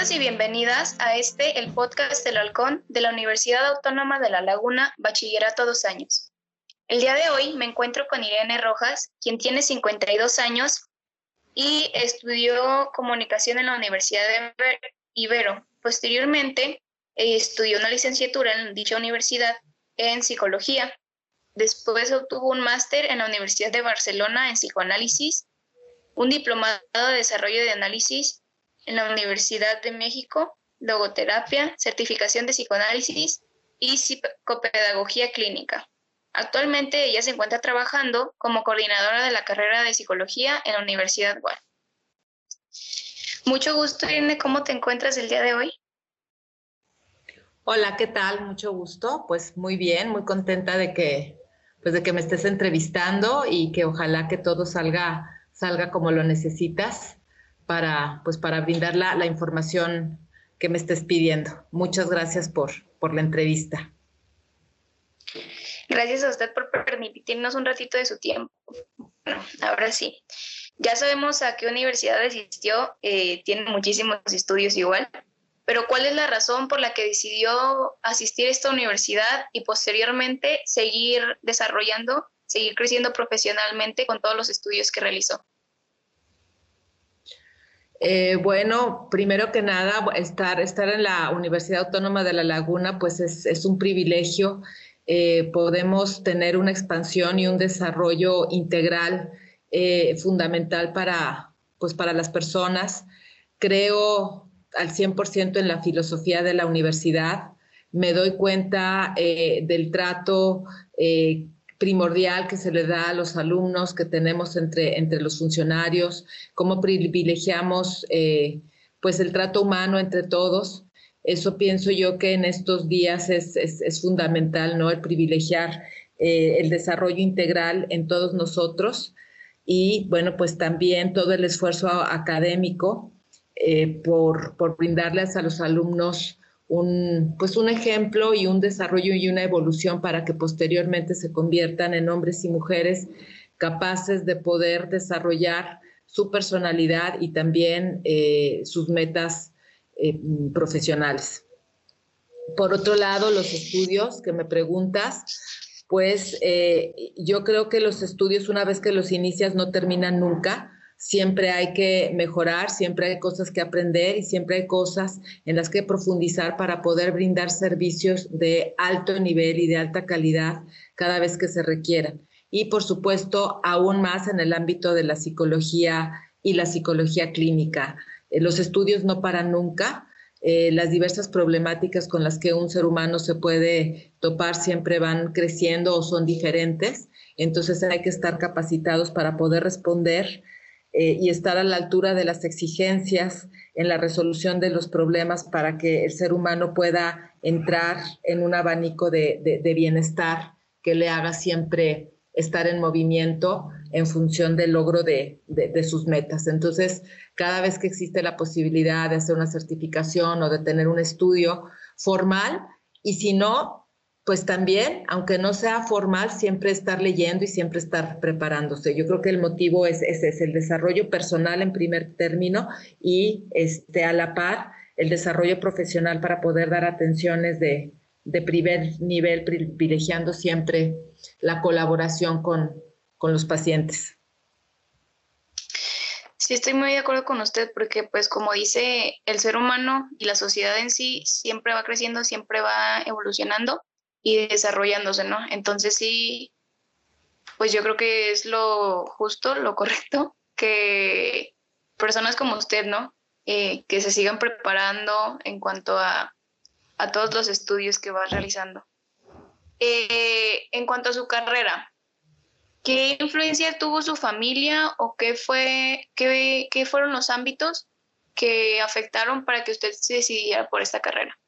Bienvenidos y bienvenidas a este, el podcast del Halcón de la Universidad Autónoma de La Laguna, Bachillerato dos años. El día de hoy me encuentro con Irene Rojas, quien tiene 52 años y estudió comunicación en la Universidad de Ibero. Posteriormente, eh, estudió una licenciatura en dicha universidad en psicología. Después obtuvo un máster en la Universidad de Barcelona en psicoanálisis, un diplomado de desarrollo de análisis en la Universidad de México, logoterapia, certificación de psicoanálisis y psicopedagogía clínica. Actualmente ella se encuentra trabajando como coordinadora de la carrera de psicología en la Universidad Guad. Mucho gusto, Irene. ¿Cómo te encuentras el día de hoy? Hola, ¿qué tal? Mucho gusto. Pues muy bien, muy contenta de que, pues de que me estés entrevistando y que ojalá que todo salga, salga como lo necesitas para, pues, para brindar la, información que me estés pidiendo. Muchas gracias por, por la entrevista. Gracias a usted por permitirnos un ratito de su tiempo. Ahora sí. Ya sabemos a qué universidad asistió, eh, tiene muchísimos estudios igual, pero ¿cuál es la razón por la que decidió asistir a esta universidad y posteriormente seguir desarrollando, seguir creciendo profesionalmente con todos los estudios que realizó? Eh, bueno, primero que nada, estar, estar en la Universidad Autónoma de La Laguna, pues es, un privilegio. Eh, podemos tener una expansión y un desarrollo integral eh, fundamental para, pues para las personas. Creo al 100% en la filosofía de la universidad. Me doy cuenta del trato primordial que se le da a los alumnos que tenemos entre, entre los funcionarios, cómo privilegiamos eh, pues el trato humano entre todos. Eso pienso yo que en estos días es, es, fundamental, ¿no? El privilegiar eh, el desarrollo integral en todos nosotros y, bueno, pues también todo el esfuerzo académico eh, por, por brindarles a los alumnos un, pues un ejemplo y un desarrollo y una evolución para que posteriormente se conviertan en hombres y mujeres capaces de poder desarrollar su personalidad y también eh, sus metas eh, profesionales. Por otro lado, los estudios que me preguntas, pues eh, yo creo que los estudios una vez que los inicias no terminan nunca siempre hay que mejorar, siempre hay cosas que aprender y siempre hay cosas en las que profundizar para poder brindar servicios de alto nivel y de alta calidad cada vez que se requieran. Y por supuesto, aún más en el ámbito de la psicología y la psicología clínica. Eh, los estudios no paran nunca. Eh, las diversas problemáticas con las que un ser humano se puede topar siempre van creciendo o son diferentes. Entonces hay que estar capacitados para poder responder eh, y estar a la altura de las exigencias en la resolución de los problemas para que el ser humano pueda entrar en un abanico de, bienestar que le haga siempre estar en movimiento en función del logro de, de, sus metas. Entonces, cada vez que existe la posibilidad de hacer una certificación o de tener un estudio formal, y si no, pues también, aunque no sea formal, siempre estar leyendo y siempre estar preparándose. Yo creo que el motivo es ese, es el desarrollo personal en primer término y este, a la par el desarrollo profesional para poder dar atenciones de, primer nivel, privilegiando siempre la colaboración con, con los pacientes. Sí, estoy muy de acuerdo con usted porque, pues, como dice, el ser humano y la sociedad en sí siempre va creciendo, siempre va evolucionando y desarrollándose, ¿no? Entonces sí, pues yo creo que es lo justo, lo correcto, que personas como usted, ¿no? Eh, que se sigan preparando en cuanto a, a todos los estudios que va realizando. Eh, en cuanto a su carrera, ¿qué influencia tuvo su familia o qué, fue, qué, qué fueron los ámbitos que afectaron para que usted se decidiera por esta carrera?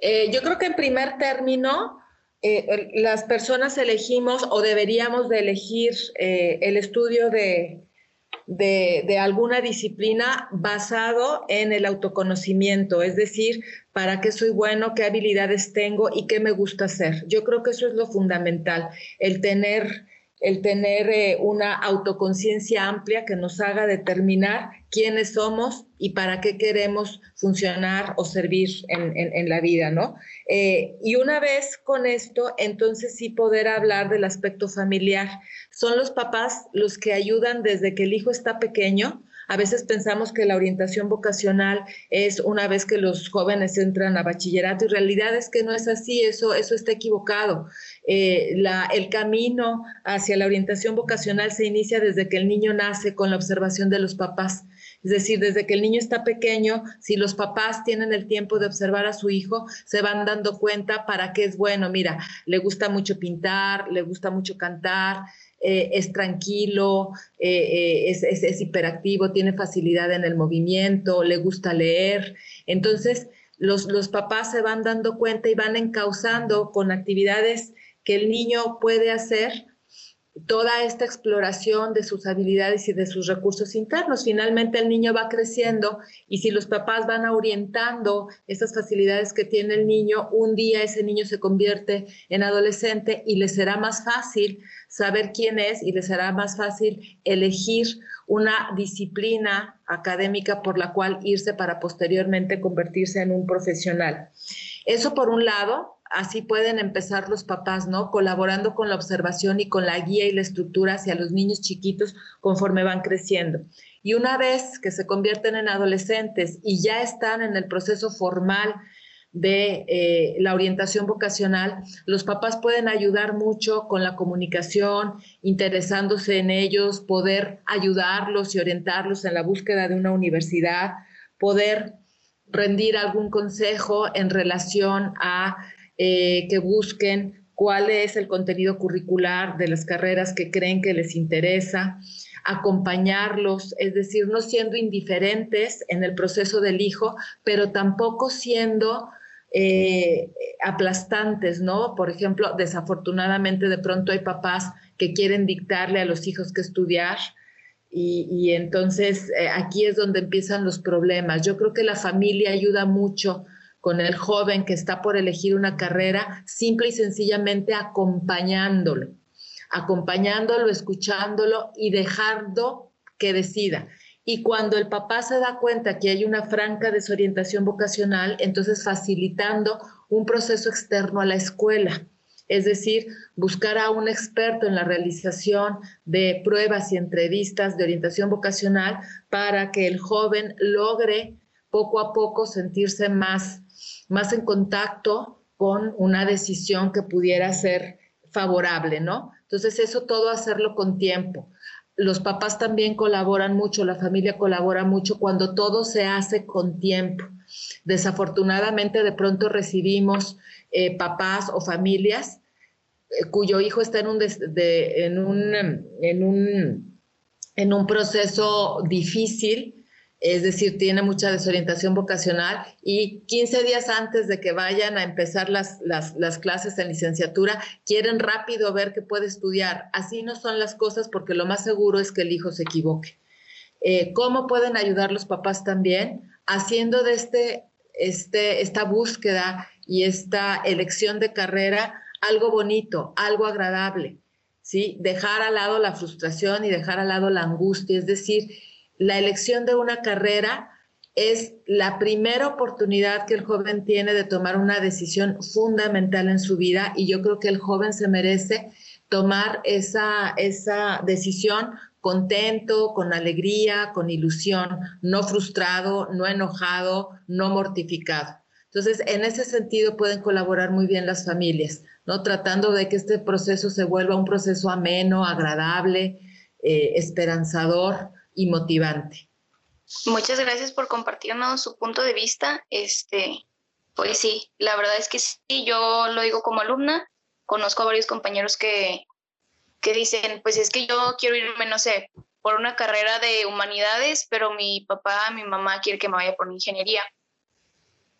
Eh, yo creo que en primer término, eh, las personas elegimos o deberíamos de elegir eh, el estudio de, de, alguna disciplina basado en el autoconocimiento, es decir, para qué soy bueno, qué habilidades tengo y qué me gusta hacer. Yo creo que eso es lo fundamental, el tener, el tener una autoconciencia amplia que nos haga determinar quiénes somos y para qué queremos funcionar o servir en, la vida, ¿no? Eh, y una vez con esto, entonces sí poder hablar del aspecto familiar. Son los papás los que ayudan desde que el hijo está pequeño a veces pensamos que la orientación vocacional es una vez que los jóvenes entran a bachillerato y realidad es que no es así, eso, eso está equivocado. Eh, el camino hacia la orientación vocacional se inicia desde que el niño nace con la observación de los papás. Es decir, desde que el niño está pequeño, si los papás tienen el tiempo de observar a su hijo, se van dando cuenta para qué es bueno. Mira, le gusta mucho pintar, le gusta mucho cantar, eh, es tranquilo, eh, eh, es, hiperactivo, tiene facilidad en el movimiento, le gusta leer. Entonces, los, los papás se van dando cuenta y van encauzando con actividades que el niño puede hacer toda esta exploración de sus habilidades y de sus recursos internos. Finalmente el niño va creciendo y si los papás van orientando esas facilidades que tiene el niño, un día ese niño se convierte en adolescente y le será más fácil saber quién es y le será más fácil elegir una disciplina académica por la cual irse para posteriormente convertirse en un profesional. Eso por un lado, así pueden empezar los papás, ¿no? Colaborando con la observación y con la guía y la estructura hacia los niños chiquitos conforme van creciendo. Y una vez que se convierten en adolescentes y ya están en el proceso formal de eh, la orientación vocacional, los papás pueden ayudar mucho con la comunicación, interesándose en ellos, poder ayudarlos y orientarlos en la búsqueda de una universidad, poder rendir algún consejo en relación a eh, que busquen cuál es el contenido curricular de las carreras que creen que les interesa, acompañarlos, es decir, no siendo indiferentes en el proceso del hijo, pero tampoco siendo eh, aplastantes, ¿no? Por ejemplo, desafortunadamente de pronto hay papás que quieren dictarle a los hijos que estudiar. Y, entonces eh, aquí es donde empiezan los problemas. Yo creo que la familia ayuda mucho con el joven que está por elegir una carrera, simple y sencillamente acompañándolo, acompañándolo, escuchándolo y dejando que decida. Y cuando el papá se da cuenta que hay una franca desorientación vocacional, entonces facilitando un proceso externo a la escuela. Es decir, buscar a un experto en la realización de pruebas y entrevistas de orientación vocacional para que el joven logre poco a poco sentirse más más en contacto con una decisión que pudiera ser favorable, ¿no? Entonces, eso todo hacerlo con tiempo. Los papás también colaboran mucho, la familia colabora mucho cuando todo se hace con tiempo. Desafortunadamente, de pronto recibimos eh, papás o familias eh, cuyo hijo está en un, en, un, en, un, en un proceso difícil es decir, tiene mucha desorientación vocacional y 15 días antes de que vayan a empezar las, las, clases en licenciatura, quieren rápido ver qué puede estudiar. Así no son las cosas porque lo más seguro es que el hijo se equivoque. Eh, ¿Cómo pueden ayudar los papás también? Haciendo de este, este, esta búsqueda y esta elección de carrera algo bonito, algo agradable. ¿sí? Dejar al lado la frustración y dejar al lado la angustia, es decir, la elección de una carrera es la primera oportunidad que el joven tiene de tomar una decisión fundamental en su vida y yo creo que el joven se merece tomar esa, esa decisión contento, con alegría, con ilusión, no frustrado, no enojado, no mortificado. Entonces, en ese sentido pueden colaborar muy bien las familias, ¿no? Tratando de que este proceso se vuelva un proceso ameno, agradable, eh, esperanzador, y motivante. Muchas gracias por compartirnos su punto de vista. Este, pues sí, la verdad es que sí, yo lo digo como alumna, conozco a varios compañeros que, que dicen, pues es que yo quiero irme, no sé, por una carrera de humanidades, pero mi papá, mi mamá quiere que me vaya por ingeniería.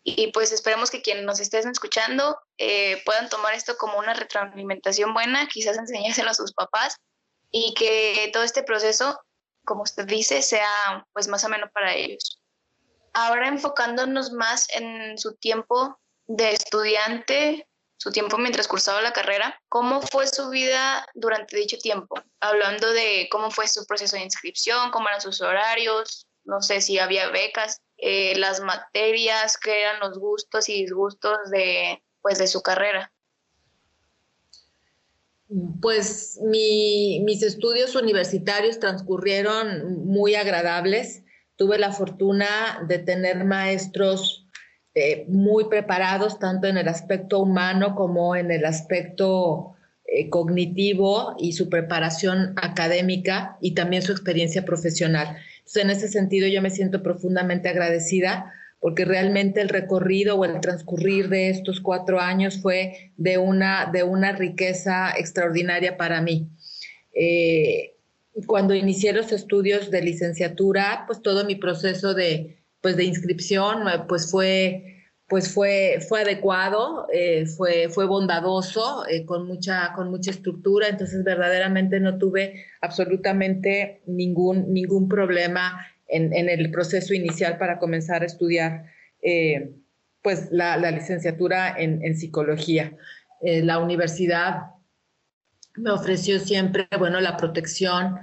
Y pues esperemos que quienes nos estén escuchando eh, puedan tomar esto como una retroalimentación buena, quizás enseñárselo a sus papás y que todo este proceso como usted dice, sea pues más o menos para ellos. Ahora enfocándonos más en su tiempo de estudiante, su tiempo mientras cursaba la carrera, ¿cómo fue su vida durante dicho tiempo? Hablando de cómo fue su proceso de inscripción, cómo eran sus horarios, no sé si había becas, eh, las materias, qué eran los gustos y disgustos de, pues, de su carrera. Pues mis estudios universitarios transcurrieron muy agradables. Tuve la fortuna de tener maestros eh, muy preparados, tanto en el aspecto humano como en el aspecto eh, cognitivo y su preparación académica y también su experiencia profesional. En ese sentido, yo me siento profundamente agradecida porque realmente el recorrido o el transcurrir de estos cuatro años fue de una, de una riqueza extraordinaria para mí. Eh, cuando inicié los estudios de licenciatura, pues todo mi proceso de, pues de inscripción pues fue, pues fue, fue adecuado, eh, fue, fue bondadoso, eh, con, mucha, con mucha estructura, entonces verdaderamente no tuve absolutamente ningún, ningún problema en, el proceso inicial para comenzar a estudiar eh, pues la, licenciatura en, psicología. Eh, la universidad me ofreció siempre, bueno, la protección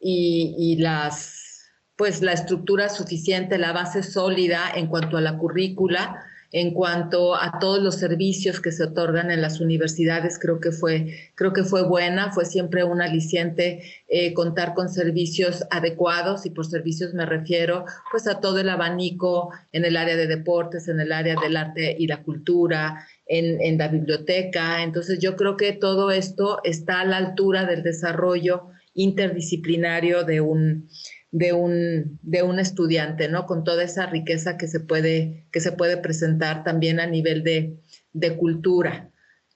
y, y, las, pues la estructura suficiente, la base sólida en cuanto a la currícula en cuanto a todos los servicios que se otorgan en las universidades, creo que fue, creo que fue buena, fue siempre un aliciente eh, contar con servicios adecuados y por servicios me refiero pues a todo el abanico en el área de deportes, en el área del arte y la cultura, en, en la biblioteca. Entonces yo creo que todo esto está a la altura del desarrollo interdisciplinario de un, de un, de un estudiante, ¿no? Con toda esa riqueza que se puede, que se puede presentar también a nivel de, de cultura.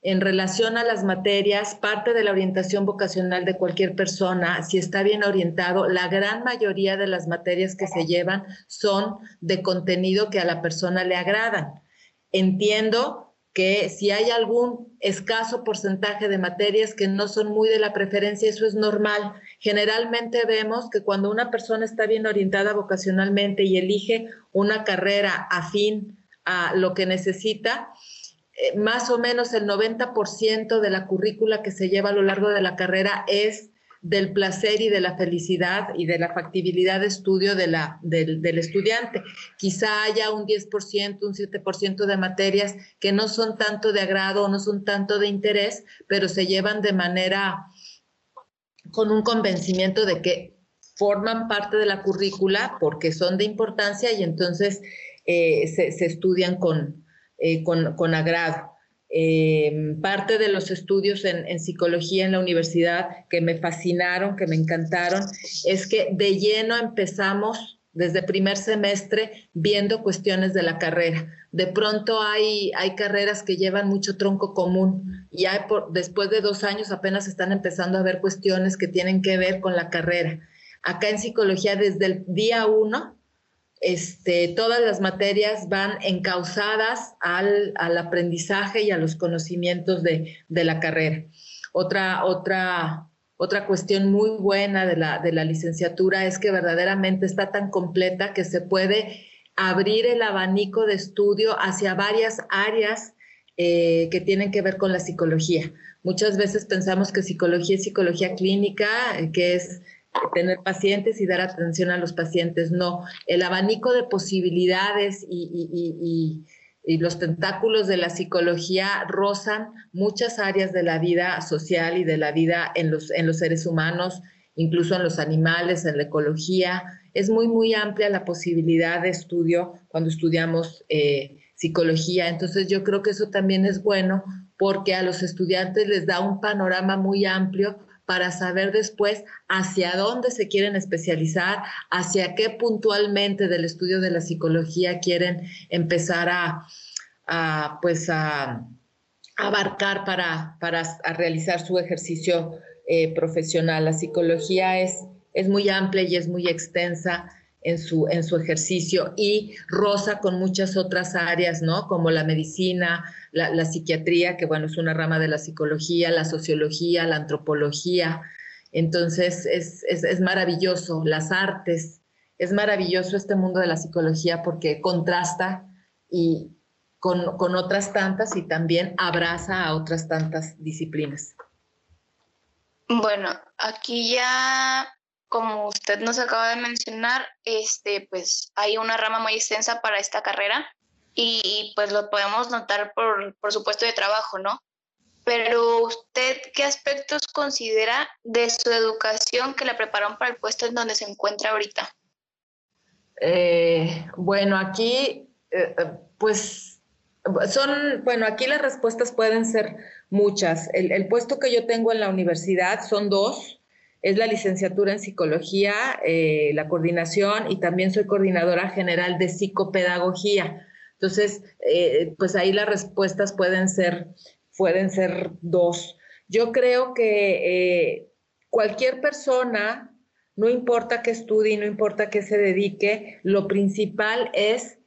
En relación a las materias, parte de la orientación vocacional de cualquier persona, si está bien orientado, la gran mayoría de las materias que se llevan son de contenido que a la persona le agradan. Entiendo que si hay algún escaso porcentaje de materias que no son muy de la preferencia, eso es normal. Generalmente vemos que cuando una persona está bien orientada vocacionalmente y elige una carrera afín a lo que necesita, eh, más o menos el 90% de la currícula que se lleva a lo largo de la carrera es del placer y de la felicidad y de la factibilidad de estudio de la, del, estudiante. Quizá haya un 10%, un 7% de materias que no son tanto de agrado o no son tanto de interés, pero se llevan de manera con un convencimiento de que forman parte de la currícula porque son de importancia y entonces eh, se, estudian con, eh, con, con agrado. Eh, parte de los estudios en, psicología en la universidad que me fascinaron, que me encantaron, es que de lleno empezamos desde primer semestre viendo cuestiones de la carrera. De pronto hay, hay carreras que llevan mucho tronco común y hay por, después de dos años apenas están empezando a ver cuestiones que tienen que ver con la carrera. Acá en psicología desde el día uno este, todas las materias van encausadas al, aprendizaje y a los conocimientos de, la carrera. Otra, otra, otra cuestión muy buena de la, de la licenciatura es que verdaderamente está tan completa que se puede abrir el abanico de estudio hacia varias áreas eh, que tienen que ver con la psicología. Muchas veces pensamos que psicología es psicología clínica, eh, que es tener pacientes y dar atención a los pacientes. No, el abanico de posibilidades y, los tentáculos de la psicología rozan muchas áreas de la vida social y de la vida en los, en los seres humanos, incluso en los animales, en la ecología. Es muy, muy amplia la posibilidad de estudio cuando estudiamos eh, psicología. Entonces yo creo que eso también es bueno porque a los estudiantes les da un panorama muy amplio para saber después hacia dónde se quieren especializar, hacia qué puntualmente del estudio de la psicología quieren empezar a, pues a, abarcar para, para realizar su ejercicio eh, profesional. La psicología es, es muy amplia y es muy extensa en su, en su ejercicio y rosa con muchas otras áreas, ¿no? Como la medicina, la, psiquiatría, que bueno, es una rama de la psicología, la sociología, la antropología. Entonces, es, es, maravilloso, las artes, es maravilloso este mundo de la psicología porque contrasta y con, con otras tantas y también abraza a otras tantas disciplinas. Bueno, aquí ya como usted nos acaba de mencionar, este, pues hay una rama muy extensa para esta carrera y, pues lo podemos notar por, por supuesto de trabajo, ¿no? Pero usted, ¿qué aspectos considera de su educación que la prepararon para el puesto en donde se encuentra ahorita? Eh, bueno, aquí, eh, eh, pues, son, bueno, aquí las respuestas pueden ser muchas. El, el, puesto que yo tengo en la universidad son dos. Es la licenciatura en psicología, la coordinación y también soy coordinadora general de psicopedagogía. Entonces, pues ahí las respuestas pueden ser, pueden ser dos. Yo creo que cualquier persona no importa qué estudie, no importa qué se dedique, lo principal es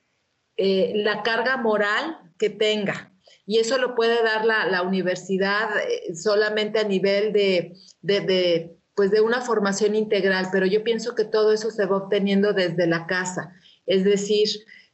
eh, la carga moral que tenga. Y eso lo puede dar la, universidad eh, solamente a nivel de, pues de una formación integral, pero yo pienso que todo eso se va obteniendo desde la casa. Es decir,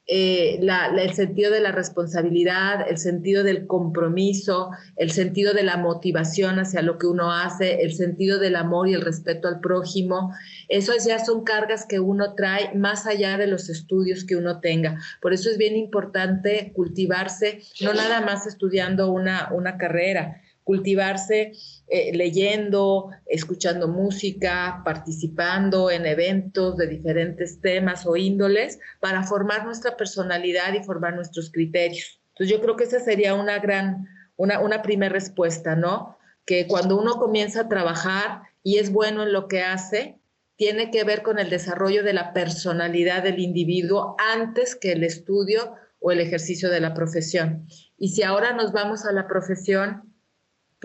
eh, el sentido de la responsabilidad, el sentido del compromiso, el sentido de la motivación hacia lo que uno hace, el sentido del amor y el respeto al prójimo. Esas ya son cargas que uno trae más allá de los estudios que uno tenga. Por eso es bien importante cultivarse, no nada más estudiando una, una carrera, cultivarse eh, leyendo, escuchando música, participando en eventos de diferentes temas o índoles para formar nuestra personalidad y formar nuestros criterios. Entonces yo creo que esa sería una gran, una, una primera respuesta, ¿no? Que cuando uno comienza a trabajar y es bueno en lo que hace, tiene que ver con el desarrollo de la personalidad del individuo antes que el estudio o el ejercicio de la profesión. Y si ahora nos vamos a la profesión,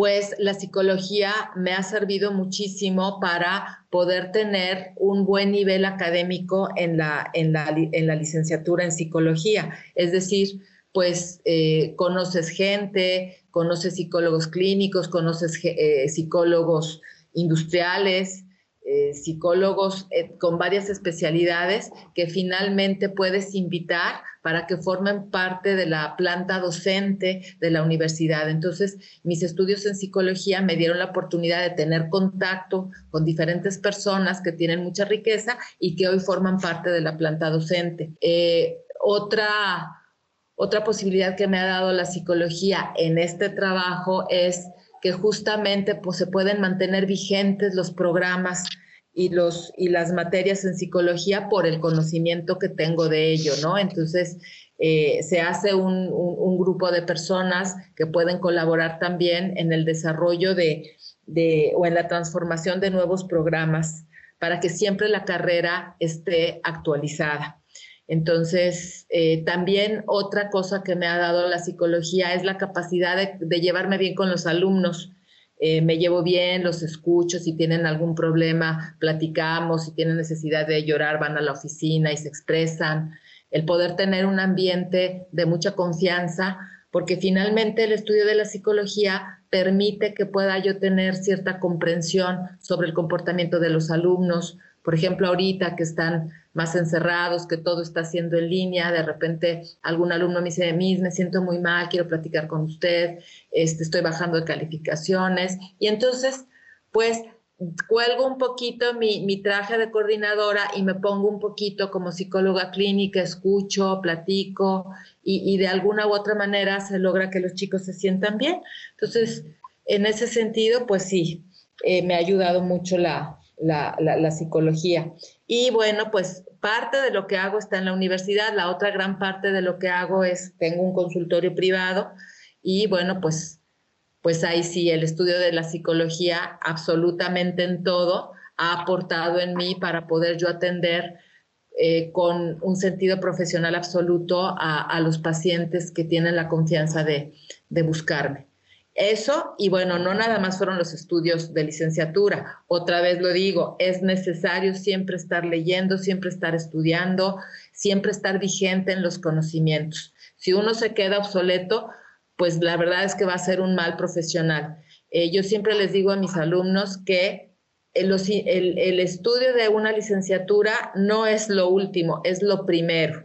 pues la psicología me ha servido muchísimo para poder tener un buen nivel académico en la, en la, licenciatura en psicología. Es decir, pues eh, conoces gente, conoces psicólogos clínicos, conoces eh, psicólogos industriales, eh, psicólogos con varias especialidades que finalmente puedes invitar para que formen parte de la planta docente de la universidad. Entonces, mis estudios en psicología me dieron la oportunidad de tener contacto con diferentes personas que tienen mucha riqueza y que hoy forman parte de la planta docente. Eh, otra, otra posibilidad que me ha dado la psicología en este trabajo es que justamente pues, se pueden mantener vigentes los programas y, los, y las materias en psicología por el conocimiento que tengo de ello, ¿no? Entonces, eh, se hace un, un, grupo de personas que pueden colaborar también en el desarrollo de, de, o en la transformación de nuevos programas para que siempre la carrera esté actualizada. Entonces, eh, también otra cosa que me ha dado la psicología es la capacidad de, llevarme bien con los alumnos. Eh, me llevo bien, los escucho, si tienen algún problema, platicamos, si tienen necesidad de llorar, van a la oficina y se expresan. El poder tener un ambiente de mucha confianza, porque finalmente el estudio de la psicología permite que pueda yo tener cierta comprensión sobre el comportamiento de los alumnos. Por ejemplo, ahorita que están más encerrados, que todo está haciendo en línea, de repente algún alumno me dice, mí, me siento muy mal, quiero platicar con usted, este, estoy bajando de calificaciones. Y entonces, pues cuelgo un poquito mi, mi, traje de coordinadora y me pongo un poquito como psicóloga clínica, escucho, platico y, y, de alguna u otra manera se logra que los chicos se sientan bien. Entonces, en ese sentido, pues sí, eh, me ha ayudado mucho la, la, psicología. Y bueno, pues parte de lo que hago está en la universidad, la otra gran parte de lo que hago es, tengo un consultorio privado y bueno, pues, pues ahí sí, el estudio de la psicología absolutamente en todo ha aportado en mí para poder yo atender eh, con un sentido profesional absoluto a, a, los pacientes que tienen la confianza de, de buscarme. Eso, y bueno, no nada más fueron los estudios de licenciatura. Otra vez lo digo, es necesario siempre estar leyendo, siempre estar estudiando, siempre estar vigente en los conocimientos. Si uno se queda obsoleto, pues la verdad es que va a ser un mal profesional. Eh, yo siempre les digo a mis alumnos que el, el estudio de una licenciatura no es lo último, es lo primero.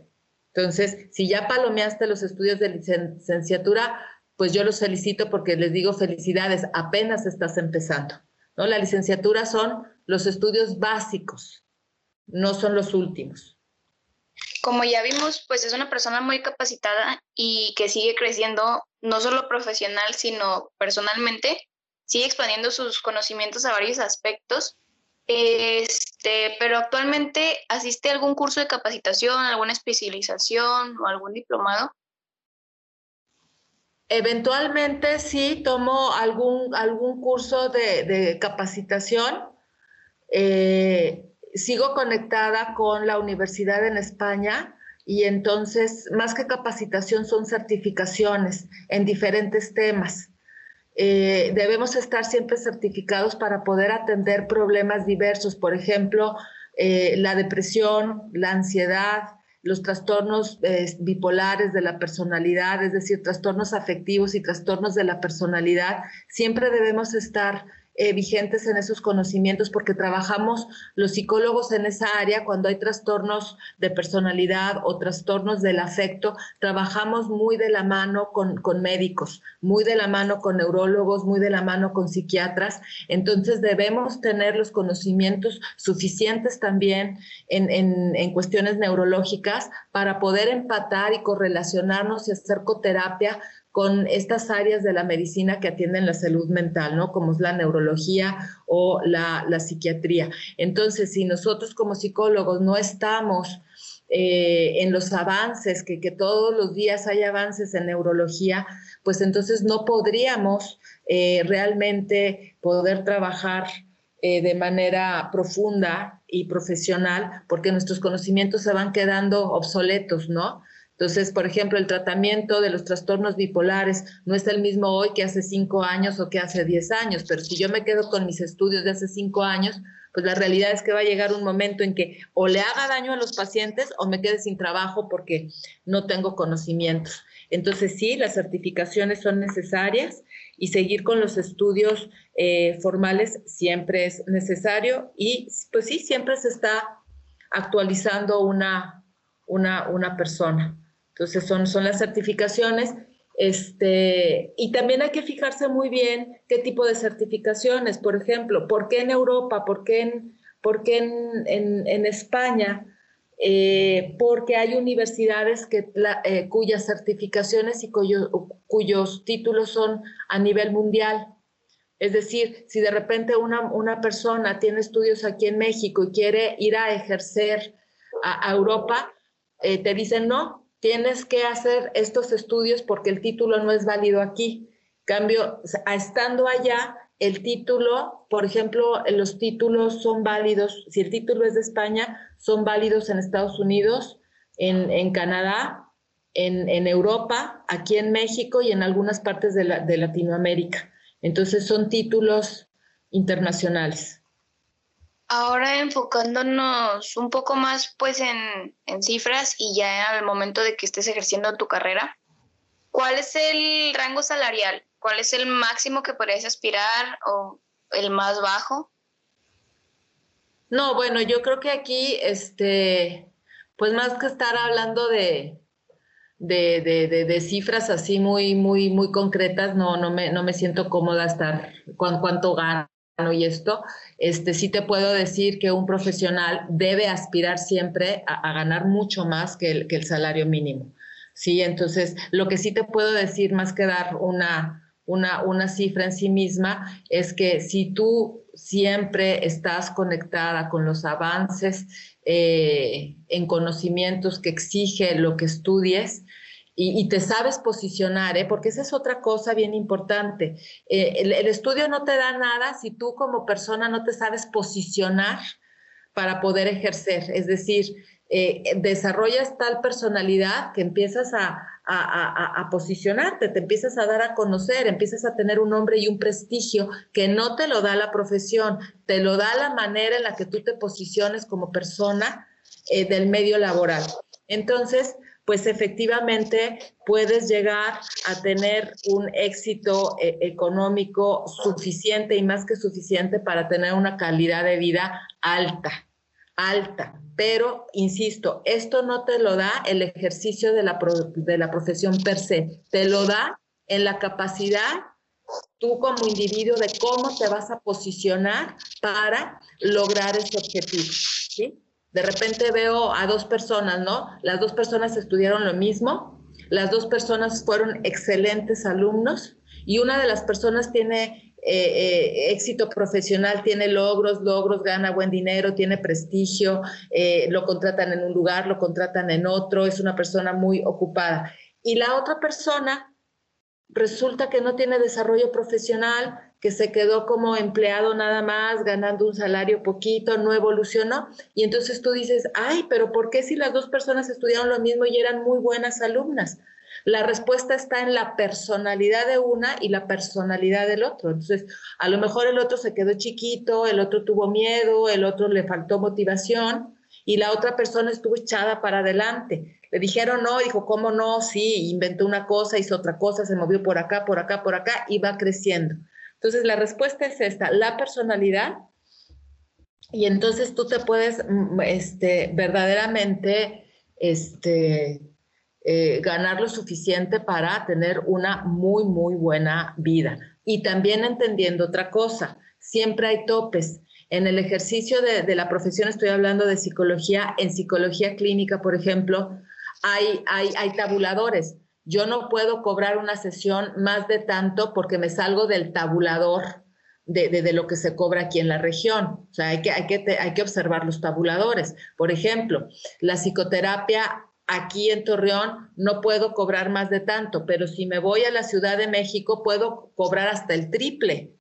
Entonces, si ya palomeaste los estudios de licenciatura, pues yo los felicito porque les digo felicidades, apenas estás empezando. ¿no? La licenciatura son los estudios básicos, no son los últimos. Como ya vimos, pues es una persona muy capacitada y que sigue creciendo no solo profesional, sino personalmente, sigue expandiendo sus conocimientos a varios aspectos. Este, pero actualmente asiste a algún curso de capacitación, alguna especialización o algún diplomado. Eventualmente sí tomo algún, algún curso de, capacitación. Eh, sigo conectada con la universidad en España y entonces más que capacitación son certificaciones en diferentes temas. Eh, debemos estar siempre certificados para poder atender problemas diversos, por ejemplo, eh, la depresión, la ansiedad, los trastornos eh, bipolares de la personalidad, es decir, trastornos afectivos y trastornos de la personalidad. Siempre debemos estar eh, vigentes en esos conocimientos porque trabajamos los psicólogos en esa área cuando hay trastornos de personalidad o trastornos del afecto, trabajamos muy de la mano con, médicos, muy de la mano con neurólogos, muy de la mano con psiquiatras. Entonces debemos tener los conocimientos suficientes también en, en cuestiones neurológicas para poder empatar y correlacionarnos y hacer coterapia con estas áreas de la medicina que atienden la salud mental, ¿no? Como es la neurología o la, psiquiatría. Entonces, si nosotros como psicólogos no estamos eh, en los avances, que, todos los días hay avances en neurología, pues entonces no podríamos eh, realmente poder trabajar eh, de manera profunda y profesional, porque nuestros conocimientos se van quedando obsoletos, ¿no? Entonces, por ejemplo, el tratamiento de los trastornos bipolares no es el mismo hoy que hace cinco años o que hace diez años, pero si yo me quedo con mis estudios de hace cinco años, pues la realidad es que va a llegar un momento en que o le haga daño a los pacientes o me quede sin trabajo porque no tengo conocimientos. Entonces, sí, las certificaciones son necesarias y seguir con los estudios eh, formales siempre es necesario y pues sí, siempre se está actualizando una, una, una persona. Entonces son, son las certificaciones. Este, y también hay que fijarse muy bien qué tipo de certificaciones, por ejemplo, ¿por qué en Europa? ¿Por qué en, por qué en, España? Eh, porque hay universidades que, eh, cuyas certificaciones y cuyos títulos son a nivel mundial. Es decir, si de repente una, una, persona tiene estudios aquí en México y quiere ir a ejercer a, a Europa, eh, te dicen, no, tienes que hacer estos estudios porque el título no es válido aquí. Cambio, estando allá, el título, por ejemplo, los títulos son válidos, si el título es de España, son válidos en Estados Unidos, en, Canadá, en, Europa, aquí en México y en algunas partes de, de Latinoamérica. Entonces son títulos internacionales. Ahora enfocándonos un poco más pues en, cifras y ya al momento de que estés ejerciendo tu carrera, ¿cuál es el rango salarial? ¿Cuál es el máximo que podrías aspirar o el más bajo? No, bueno, yo creo que aquí, este, pues más que estar hablando de, de, cifras así muy, muy, muy concretas, no, no me, no me siento cómoda estar con cuánto gano y esto, este, sí te puedo decir que un profesional debe aspirar siempre a, ganar mucho más que el, que el, salario mínimo. Sí, entonces lo que sí te puedo decir más que dar una, una, una cifra en sí misma es que si tú siempre estás conectada con los avances eh, en conocimientos que exige lo que estudies, y, te sabes posicionar, ¿eh? porque esa es otra cosa bien importante. Eh, el, estudio no te da nada si tú como persona no te sabes posicionar para poder ejercer. Es decir, eh, desarrollas tal personalidad que empiezas a, a, posicionarte, te empiezas a dar a conocer, empiezas a tener un nombre y un prestigio que no te lo da la profesión, te lo da la manera en la que tú te posiciones como persona del medio laboral. Entonces, pues efectivamente puedes llegar a tener un éxito eh, económico suficiente y más que suficiente para tener una calidad de vida alta, alta. Pero, insisto, esto no te lo da el ejercicio de la, de la profesión per se, te lo da en la capacidad tú como individuo de cómo te vas a posicionar para lograr ese objetivo, ¿sí? De repente veo a dos personas, ¿no? Las dos personas estudiaron lo mismo, las dos personas fueron excelentes alumnos y una de las personas tiene eh, eh, éxito profesional, tiene logros, logros, gana buen dinero, tiene prestigio, eh, lo contratan en un lugar, lo contratan en otro, es una persona muy ocupada. Y la otra persona resulta que no tiene desarrollo profesional, que se quedó como empleado nada más, ganando un salario poquito, no evolucionó. Y entonces tú dices, ay, pero ¿por qué si las dos personas estudiaron lo mismo y eran muy buenas alumnas? La respuesta está en la personalidad de una y la personalidad del otro. Entonces, a lo mejor el otro se quedó chiquito, el otro tuvo miedo, el otro le faltó motivación y la otra persona estuvo echada para adelante. Le dijeron no, dijo, ¿cómo no? Sí, inventó una cosa, hizo otra cosa, se movió por acá, por acá, por acá y va creciendo. Entonces, la respuesta es esta, la personalidad. Y entonces tú te puedes mm, este, verdaderamente este, eh, ganar lo suficiente para tener una muy, muy buena vida. Y también entendiendo otra cosa, siempre hay topes. En el ejercicio de, la profesión, estoy hablando de psicología, en psicología clínica, por ejemplo, hay, hay, hay tabuladores. Yo no puedo cobrar una sesión más de tanto porque me salgo del tabulador de, de, lo que se cobra aquí en la región. O sea, hay que, hay, que, hay que observar los tabuladores. Por ejemplo, la psicoterapia aquí en Torreón no puedo cobrar más de tanto, pero si me voy a la Ciudad de México puedo cobrar hasta el triple.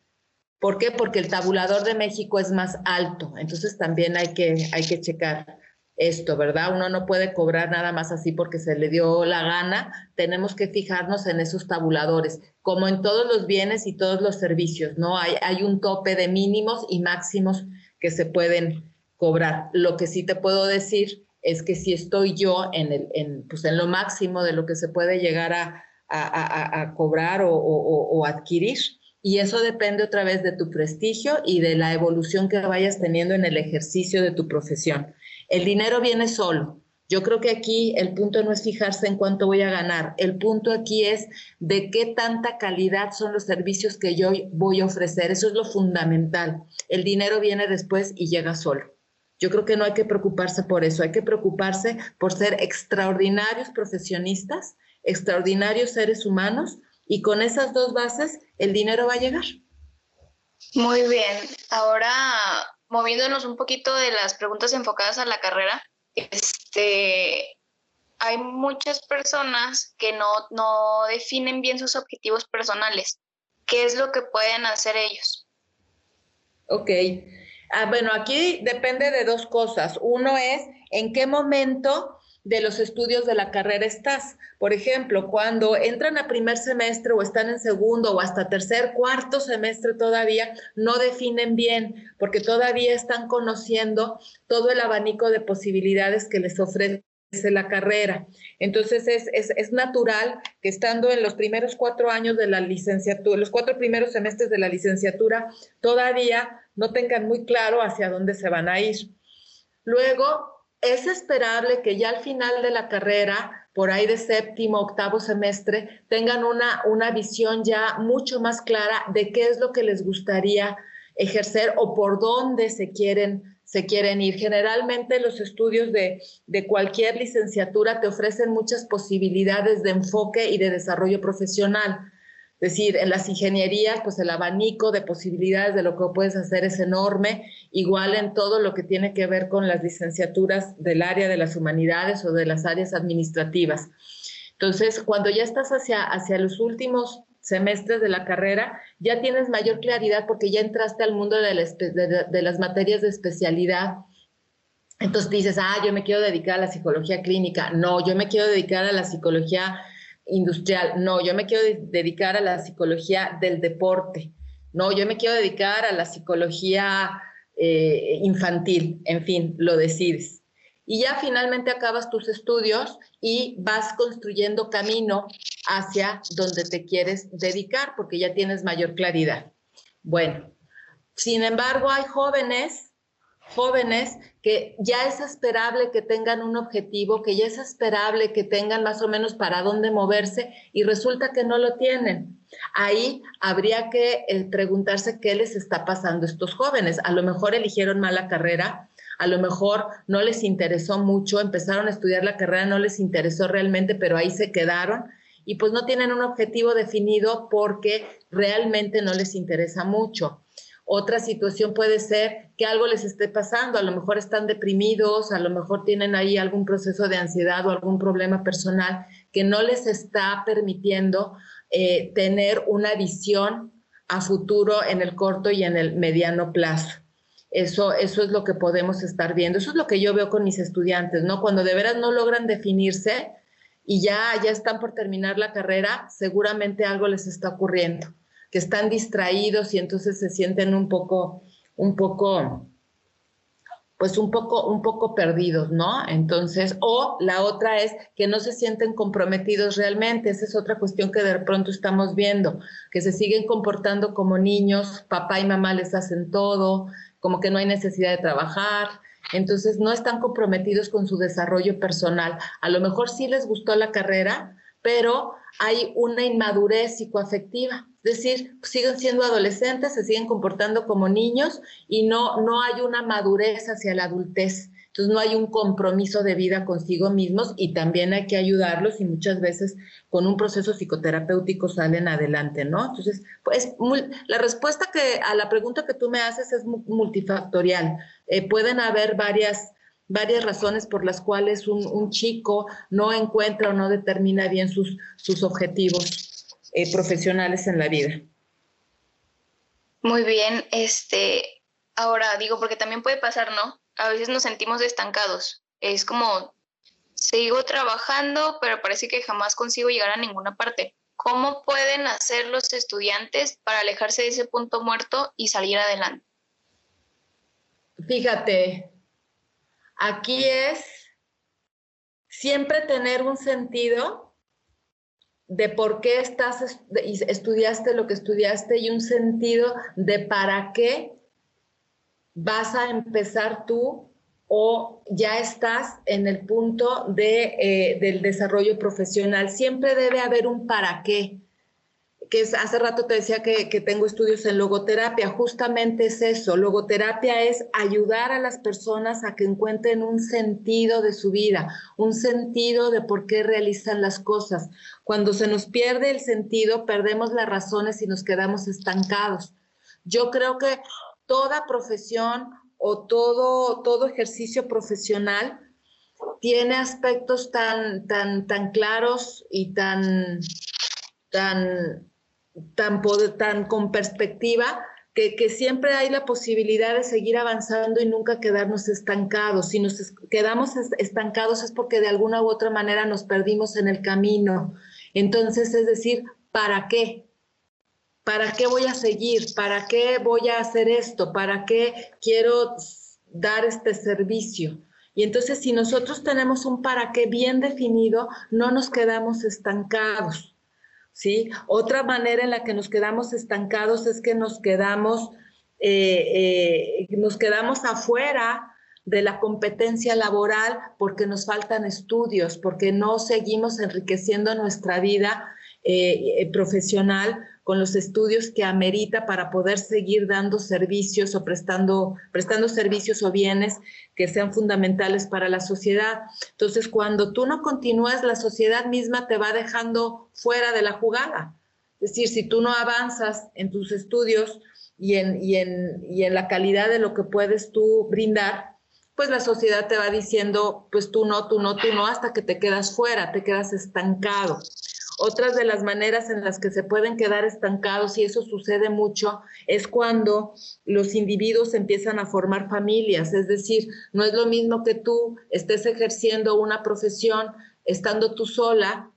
¿Por qué? Porque el tabulador de México es más alto. Entonces también hay que, hay que checar esto, ¿verdad? Uno no puede cobrar nada más así porque se le dio la gana. Tenemos que fijarnos en esos tabuladores, como en todos los bienes y todos los servicios, ¿no? Hay, hay un tope de mínimos y máximos que se pueden cobrar. Lo que sí te puedo decir es que si estoy yo en, el, en, pues en lo máximo de lo que se puede llegar a, a, cobrar o, o, adquirir. Y eso depende otra vez de tu prestigio y de la evolución que vayas teniendo en el ejercicio de tu profesión. El dinero viene solo. Yo creo que aquí el punto no es fijarse en cuánto voy a ganar. El punto aquí es de qué tanta calidad son los servicios que yo voy a ofrecer. Eso es lo fundamental. El dinero viene después y llega solo. Yo creo que no hay que preocuparse por eso, hay que preocuparse por ser extraordinarios profesionistas, extraordinarios seres humanos y con esas dos bases el dinero va a llegar. Muy bien, ahora moviéndonos un poquito de las preguntas enfocadas a la carrera, este, hay muchas personas que no, no definen bien sus objetivos personales. ¿Qué es lo que pueden hacer ellos? Ok, Ah, bueno, aquí depende de dos cosas. Uno es en qué momento de los estudios de la carrera estás. Por ejemplo, cuando entran a primer semestre o están en segundo o hasta tercer, cuarto semestre todavía, no definen bien porque todavía están conociendo todo el abanico de posibilidades que les ofrece la carrera. Entonces es, es, natural que estando en los primeros cuatro años de la licenciatura, los cuatro primeros semestres de la licenciatura, todavía no tengan muy claro hacia dónde se van a ir. Luego, es esperable que ya al final de la carrera, por ahí de séptimo, octavo semestre, tengan una, una visión ya mucho más clara de qué es lo que les gustaría ejercer o por dónde se quieren se quieren ir. Generalmente los estudios de, de, cualquier licenciatura te ofrecen muchas posibilidades de enfoque y de desarrollo profesional. Decir, en las ingenierías, pues el abanico de posibilidades de lo que puedes hacer es enorme, igual en todo lo que tiene que ver con las licenciaturas del área de las humanidades o de las áreas administrativas. Entonces, cuando ya estás hacia, hacia los últimos semestres de la carrera, ya tienes mayor claridad porque ya entraste al mundo de, las materias de especialidad. Entonces dices, ah, yo me quiero dedicar a la psicología clínica. No, yo me quiero dedicar a la psicología industrial. No, yo me quiero dedicar a la psicología del deporte. No, yo me quiero dedicar a la psicología eh, infantil. En fin, lo decides y ya finalmente acabas tus estudios y vas construyendo camino hacia donde te quieres dedicar porque ya tienes mayor claridad. Bueno, sin embargo, hay jóvenes, jóvenes que ya es esperable que tengan un objetivo, que ya es esperable que tengan más o menos para dónde moverse y resulta que no lo tienen. Ahí habría que eh, preguntarse qué les está pasando a estos jóvenes. A lo mejor eligieron mala carrera, a lo mejor no les interesó mucho, empezaron a estudiar la carrera, no les interesó realmente, pero ahí se quedaron y pues no tienen un objetivo definido porque realmente no les interesa mucho. Otra situación puede ser que algo les esté pasando, a lo mejor están deprimidos, a lo mejor tienen ahí algún proceso de ansiedad o algún problema personal que no les está permitiendo eh, tener una visión a futuro en el corto y en el mediano plazo. Eso, eso es lo que podemos estar viendo. Eso es lo que yo veo con mis estudiantes, ¿no? Cuando de veras no logran definirse y ya, ya están por terminar la carrera, seguramente algo les está ocurriendo que están distraídos y entonces se sienten un poco, un poco, pues un poco, un poco perdidos, ¿no? Entonces, o la otra es que no se sienten comprometidos realmente. Esa es otra cuestión que de pronto estamos viendo, que se siguen comportando como niños, papá y mamá les hacen todo, como que no hay necesidad de trabajar. Entonces, no están comprometidos con su desarrollo personal. A lo mejor sí les gustó la carrera, pero hay una inmadurez psicoafectiva es decir, siguen siendo adolescentes, se siguen comportando como niños y no, no hay una madurez hacia la adultez. Entonces no hay un compromiso de vida consigo mismos y también hay que ayudarlos y muchas veces con un proceso psicoterapéutico salen adelante, ¿no? Entonces, pues la respuesta que a la pregunta que tú me haces es multifactorial. Eh, pueden haber varias, varias razones por las cuales un, un, chico no encuentra o no determina bien sus, sus objetivos. Eh, profesionales en la vida. Muy bien, este, ahora digo, porque también puede pasar, ¿no? A veces nos sentimos estancados. Es como, sigo trabajando, pero parece que jamás consigo llegar a ninguna parte. ¿Cómo pueden hacer los estudiantes para alejarse de ese punto muerto y salir adelante? Fíjate, aquí es siempre tener un sentido de por qué estás estudiaste lo que estudiaste y un sentido de para qué vas a empezar tú o ya estás en el punto de, eh, del desarrollo profesional. Siempre debe haber un para qué que hace rato te decía que, tengo estudios en logoterapia, justamente es eso, logoterapia es ayudar a las personas a que encuentren un sentido de su vida, un sentido de por qué realizan las cosas. Cuando se nos pierde el sentido, perdemos las razones y nos quedamos estancados. Yo creo que toda profesión o todo, todo ejercicio profesional tiene aspectos tan, tan, tan claros y tan, tan tan, con perspectiva que, siempre hay la posibilidad de seguir avanzando y nunca quedarnos estancados. Si nos quedamos estancados es porque de alguna u otra manera nos perdimos en el camino. Entonces, es decir, ¿para qué? ¿Para qué voy a seguir? ¿Para qué voy a hacer esto? ¿Para qué quiero dar este servicio? Y entonces, si nosotros tenemos un para qué bien definido, no nos quedamos estancados. ¿Sí? Otra manera en la que nos quedamos estancados es que nos quedamos, eh, eh, nos quedamos afuera de la competencia laboral porque nos faltan estudios, porque no seguimos enriqueciendo nuestra vida eh, profesional con los estudios que amerita para poder seguir dando servicios o prestando, prestando servicios o bienes que sean fundamentales para la sociedad. Entonces, cuando tú no continúas, la sociedad misma te va dejando fuera de la jugada. Es decir, si tú no avanzas en tus estudios y en, y en, y en la calidad de lo que puedes tú brindar, pues la sociedad te va diciendo, pues tú no, tú no, tú no, hasta que te quedas fuera, te quedas estancado. Otras de las maneras en las que se pueden quedar estancados, y eso sucede mucho, es cuando los individuos empiezan a formar familias. Es decir, no es lo mismo que tú estés ejerciendo una profesión estando tú sola,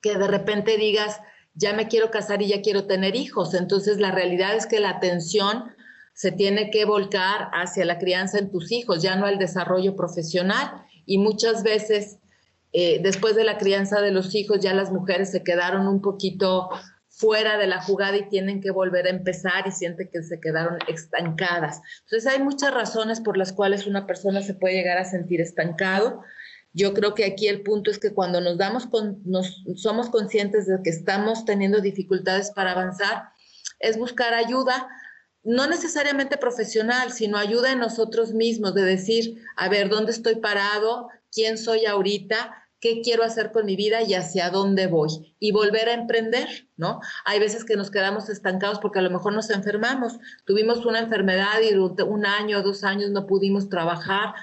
que de repente digas, ya me quiero casar y ya quiero tener hijos. Entonces, la realidad es que la atención se tiene que volcar hacia la crianza en tus hijos, ya no al desarrollo profesional. Y muchas veces eh, después de la crianza de los hijos ya las mujeres se quedaron un poquito fuera de la jugada y tienen que volver a empezar y sienten que se quedaron estancadas. Entonces hay muchas razones por las cuales una persona se puede llegar a sentir estancado, Yo creo que aquí el punto es que cuando nos damos con, nos, somos conscientes de que estamos teniendo dificultades para avanzar, es buscar ayuda, no necesariamente profesional, sino ayuda en nosotros mismos, de decir, a ver, ¿dónde estoy parado? ¿Quién soy ahorita? Qué quiero hacer con mi vida y hacia dónde voy y volver a emprender, ¿no? Hay veces que nos quedamos estancados porque a lo mejor nos enfermamos, tuvimos una enfermedad y durante un año o dos años no pudimos trabajar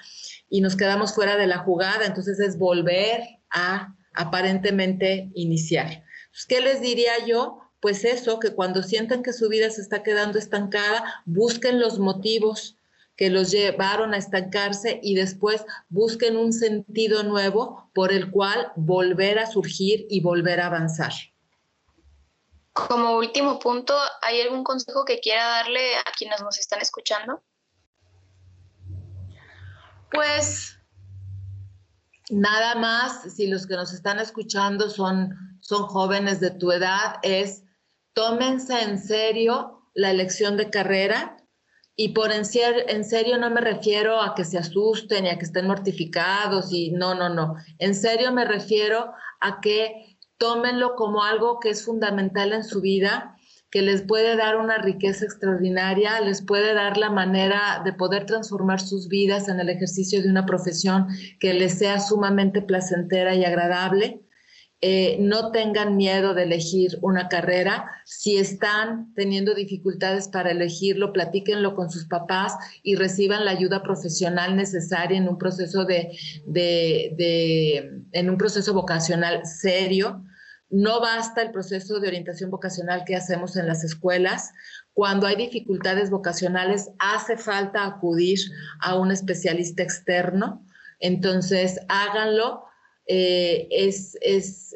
y nos quedamos fuera de la jugada, entonces es volver a aparentemente iniciar. Pues, ¿Qué les diría yo? Pues eso, que cuando sientan que su vida se está quedando estancada, busquen los motivos, que los llevaron a estancarse y después busquen un sentido nuevo por el cual volver a surgir y volver a avanzar. Como último punto, ¿hay algún consejo que quiera darle a quienes nos están escuchando? Pues nada más, si los que nos están escuchando son, son jóvenes de tu edad, es tómense en serio la elección de carrera, y por en, en serio no me refiero a que se asusten y a que estén mortificados y no, no, no. En serio me refiero a que tómenlo como algo que es fundamental en su vida, que les puede dar una riqueza extraordinaria, les puede dar la manera de poder transformar sus vidas en el ejercicio de una profesión que les sea sumamente placentera y agradable eh, no tengan miedo de elegir una carrera. Si están teniendo dificultades para elegirlo, platíquenlo con sus papás y reciban la ayuda profesional necesaria en un proceso de, en un proceso vocacional serio. No basta el proceso de orientación vocacional que hacemos en las escuelas. Cuando hay dificultades vocacionales, hace falta acudir a un especialista externo. Entonces, háganlo eh, es,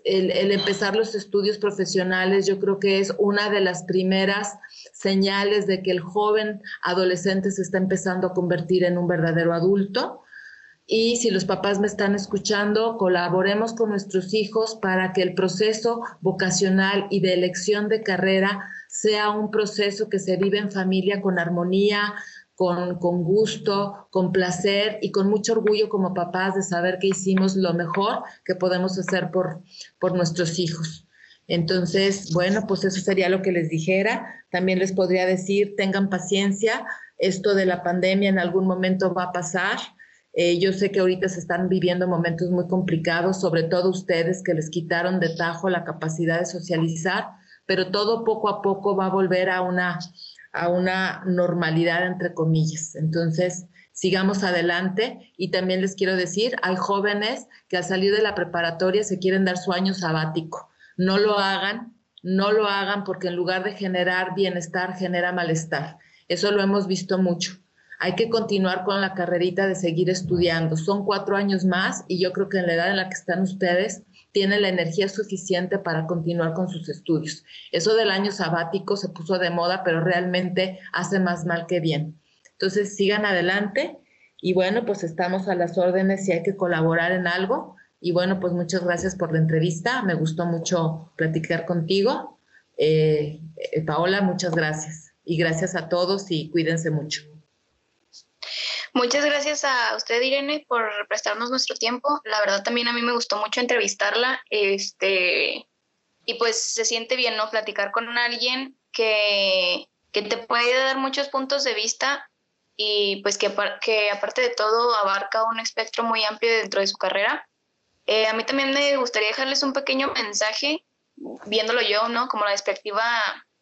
el, empezar los estudios profesionales, yo creo que es una de las primeras señales de que el joven adolescente se está empezando a convertir en un verdadero adulto. Y si los papás me están escuchando, colaboremos con nuestros hijos para que el proceso vocacional y de elección de carrera sea un proceso que se vive en familia con armonía, con, gusto, con placer y con mucho orgullo como papás de saber que hicimos lo mejor que podemos hacer por, por nuestros hijos. Entonces, bueno, pues eso sería lo que les dijera. También les podría decir, tengan paciencia, esto de la pandemia en algún momento va a pasar. Eh, yo sé que ahorita se están viviendo momentos muy complicados, sobre todo ustedes que les quitaron de tajo la capacidad de socializar, pero todo poco a poco va a volver a una a una normalidad, entre comillas. Entonces, sigamos adelante y también les quiero decir, hay jóvenes que al salir de la preparatoria se quieren dar su año sabático. No lo hagan, no lo hagan porque en lugar de generar bienestar, genera malestar. Eso lo hemos visto mucho. Hay que continuar con la carrerita de seguir estudiando. Son cuatro años más y yo creo que en la edad en la que están ustedes, tiene la energía suficiente para continuar con sus estudios. Eso del año sabático se puso de moda, pero realmente hace más mal que bien. Entonces, sigan adelante y bueno, pues estamos a las órdenes si hay que colaborar en algo. Y bueno, pues muchas gracias por la entrevista. Me gustó mucho platicar contigo. Eh, eh, Paola, muchas gracias. Y gracias a todos y cuídense mucho. Muchas gracias a usted, Irene, por prestarnos nuestro tiempo. La verdad también a mí me gustó mucho entrevistarla. Este, y pues se siente bien, ¿no? Platicar con alguien que, que te puede dar muchos puntos de vista y pues que, que aparte de todo abarca un espectro muy amplio dentro de su carrera. Eh, a mí también me gustaría dejarles un pequeño mensaje, viéndolo yo, ¿no? Como la perspectiva,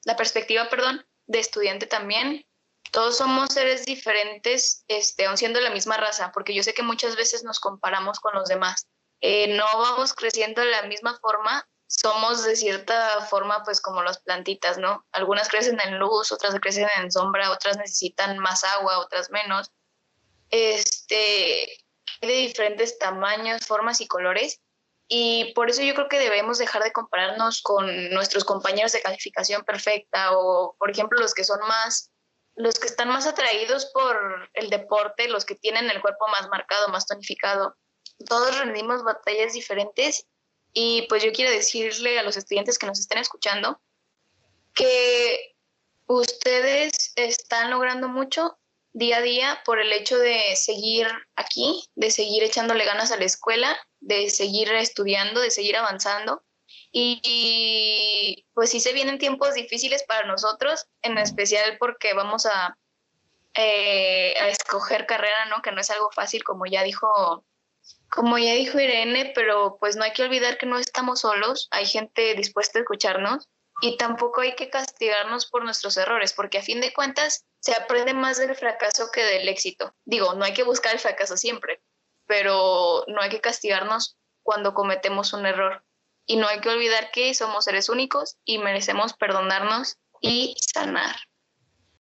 la perspectiva, perdón, de estudiante también todos somos seres diferentes, este, aun siendo la misma raza, porque yo sé que muchas veces nos comparamos con los demás. Eh, no vamos creciendo de la misma forma, somos de cierta forma pues como las plantitas, ¿no? Algunas crecen en luz, otras crecen en sombra, otras necesitan más agua, otras menos. Este, de diferentes tamaños, formas y colores. Y por eso yo creo que debemos dejar de compararnos con nuestros compañeros de calificación perfecta o, por ejemplo, los que son más los que están más atraídos por el deporte, los que tienen el cuerpo más marcado, más tonificado, todos rendimos batallas diferentes y pues yo quiero decirle a los estudiantes que nos estén escuchando que ustedes están logrando mucho día a día por el hecho de seguir aquí, de seguir echándole ganas a la escuela, de seguir estudiando, de seguir avanzando. Y, pues sí se vienen tiempos difíciles para nosotros, en especial porque vamos a, eh, a escoger carrera, ¿no? Que no es algo fácil, como ya dijo como ya dijo Irene, pero pues no hay que olvidar que no estamos solos, hay gente dispuesta a escucharnos y tampoco hay que castigarnos por nuestros errores, porque a fin de cuentas se aprende más del fracaso que del éxito. Digo, no hay que buscar el fracaso siempre, pero no hay que castigarnos cuando cometemos un error. Y no hay que olvidar que somos seres únicos y merecemos perdonarnos y sanar.